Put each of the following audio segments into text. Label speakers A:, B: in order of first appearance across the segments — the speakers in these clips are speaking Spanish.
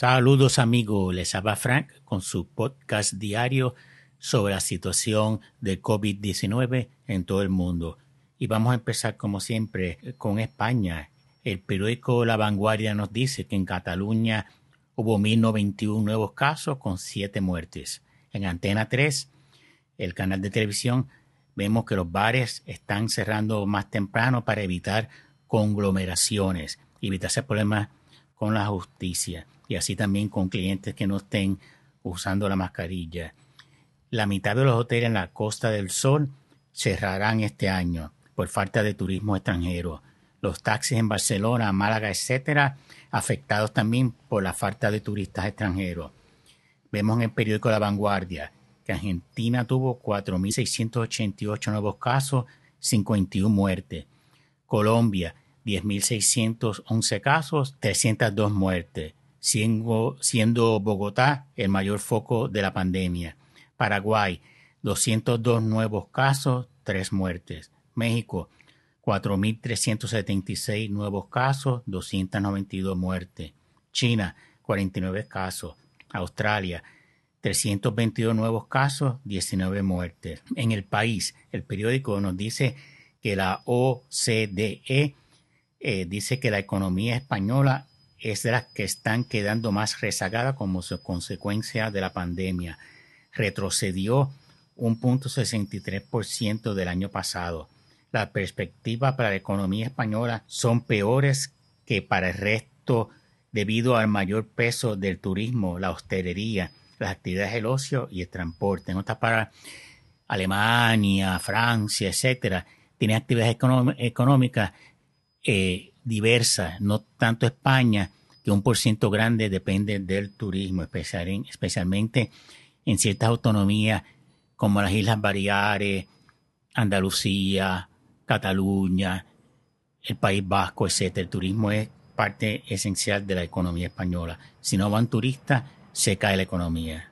A: Saludos amigos, les habla Frank con su podcast diario sobre la situación de COVID-19 en todo el mundo. Y vamos a empezar como siempre con España. El periódico La Vanguardia nos dice que en Cataluña hubo 1.091 nuevos casos con 7 muertes. En Antena 3, el canal de televisión, vemos que los bares están cerrando más temprano para evitar conglomeraciones, evitarse problemas con la justicia y así también con clientes que no estén usando la mascarilla. La mitad de los hoteles en la Costa del Sol cerrarán este año por falta de turismo extranjero. Los taxis en Barcelona, Málaga, etcétera, afectados también por la falta de turistas extranjeros. Vemos en el periódico La Vanguardia que Argentina tuvo 4.688 nuevos casos, 51 muertes. Colombia, 10.611 casos, 302 muertes siendo, Bogotá el mayor foco de la pandemia. Paraguay, 202 nuevos casos, 3 muertes. México, 4.376 nuevos casos, 292 muertes. China, 49 casos. Australia, 322 nuevos casos, 19 muertes. En el país, el periódico nos dice que la OCDE eh, dice que la economía española es de las que están quedando más rezagadas como consecuencia de la pandemia. Retrocedió un punto 63% del año pasado. Las perspectivas para la economía española son peores que para el resto debido al mayor peso del turismo, la hostelería, las actividades del ocio y el transporte. En otras palabras, Alemania, Francia, etcétera, tienen actividades económicas eh, diversas, no tanto España, que un por ciento grande depende del turismo, especialmente en ciertas autonomías como las Islas Baleares, Andalucía, Cataluña, el País Vasco, etc. El turismo es parte esencial de la economía española. Si no van turistas, se cae la economía.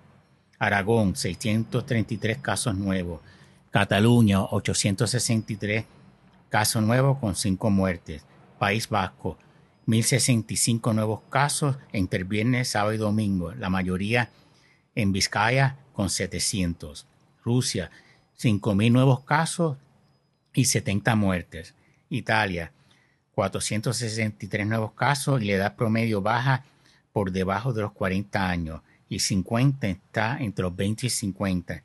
A: Aragón, 633 casos nuevos. Cataluña, 863 casos nuevos con 5 muertes. País Vasco, 1.065 nuevos casos entre viernes, sábado y domingo, la mayoría en Vizcaya con 700. Rusia, 5.000 nuevos casos y 70 muertes. Italia, 463 nuevos casos y la edad promedio baja por debajo de los 40 años y 50 está entre los 20 y 50.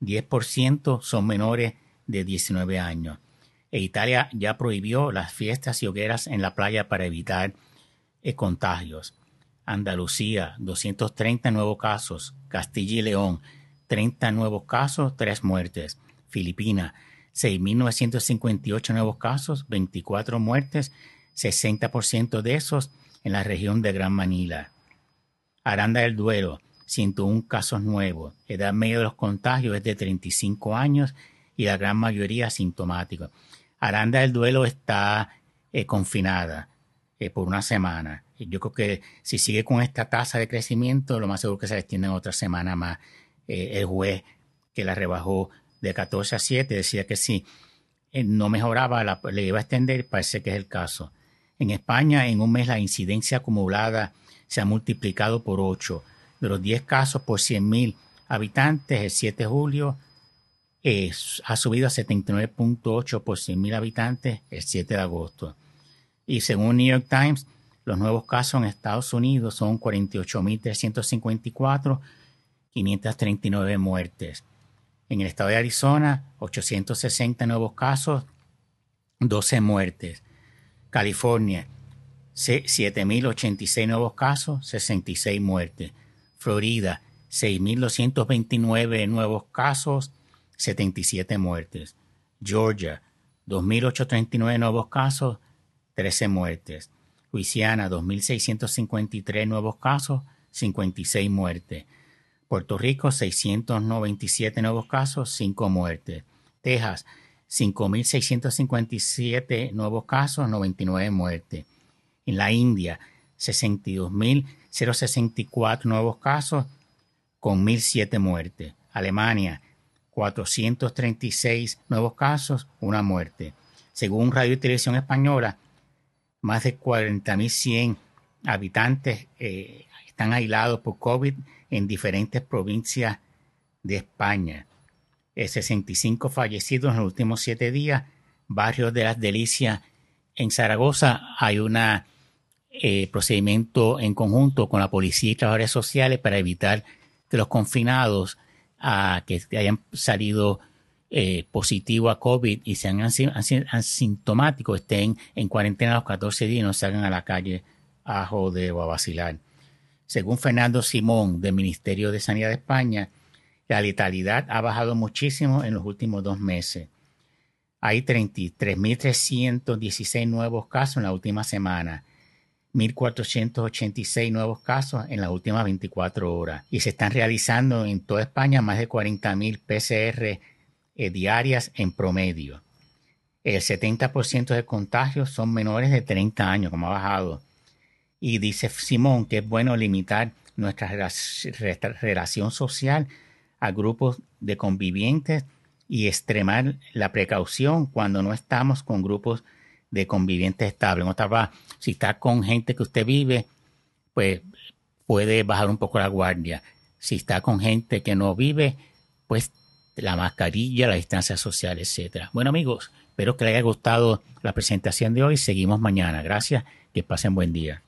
A: 10% son menores de 19 años e Italia ya prohibió las fiestas y hogueras en la playa para evitar eh, contagios. Andalucía, 230 nuevos casos. Castilla y León, 30 nuevos casos, 3 muertes. Filipinas, 6.958 nuevos casos, 24 muertes, 60% de esos en la región de Gran Manila. Aranda del Duero, 101 casos nuevos. Edad media de los contagios es de 35 años y la gran mayoría asintomáticos. Aranda del Duelo está eh, confinada eh, por una semana. Yo creo que si sigue con esta tasa de crecimiento, lo más seguro que se extienda en otra semana más. Eh, el juez que la rebajó de 14 a 7 decía que si no mejoraba, le iba a extender, parece que es el caso. En España, en un mes, la incidencia acumulada se ha multiplicado por 8. De los 10 casos por 100.000 habitantes, el 7 de julio ha subido a 79.8 por 100.000 habitantes el 7 de agosto. Y según New York Times, los nuevos casos en Estados Unidos son 48.354, 539 muertes. En el estado de Arizona, 860 nuevos casos, 12 muertes. California, 7.086 nuevos casos, 66 muertes. Florida, 6.229 nuevos casos, 77 muertes. Georgia, 2.839 nuevos casos, 13 muertes. Luisiana, 2.653 nuevos casos, 56 muertes. Puerto Rico, 697 nuevos casos, 5 muertes. Texas, 5.657 nuevos casos, 99 muertes. En la India, 62.064 nuevos casos, con 1.007 muertes. Alemania, 436 nuevos casos, una muerte. Según Radio y Televisión Española, más de 40.100 habitantes están aislados por COVID en diferentes provincias de España. 65 fallecidos en los últimos siete días. Barrio de las Delicias en Zaragoza hay un eh, procedimiento en conjunto con la policía y trabajadores sociales para evitar que los confinados que hayan salido eh, positivo a COVID y sean asintomáticos estén en cuarentena los 14 días y no salgan a la calle a joder o a vacilar. Según Fernando Simón del Ministerio de Sanidad de España, la letalidad ha bajado muchísimo en los últimos dos meses. Hay 33.316 nuevos casos en la última semana, 1.486 nuevos casos en las últimas 24 horas y se están realizando en toda España más de 40.000 PCR eh, diarias en promedio. El 70% de contagios son menores de 30 años, como ha bajado. Y dice Simón que es bueno limitar nuestra relación social a grupos de convivientes y extremar la precaución cuando no estamos con grupos de convivientes estables. Si está con gente que usted vive, pues puede bajar un poco la guardia. Si está con gente que no vive, pues la mascarilla, la distancia social, etcétera. Bueno amigos, espero que les haya gustado la presentación de hoy. Seguimos mañana. Gracias. Que pasen buen día.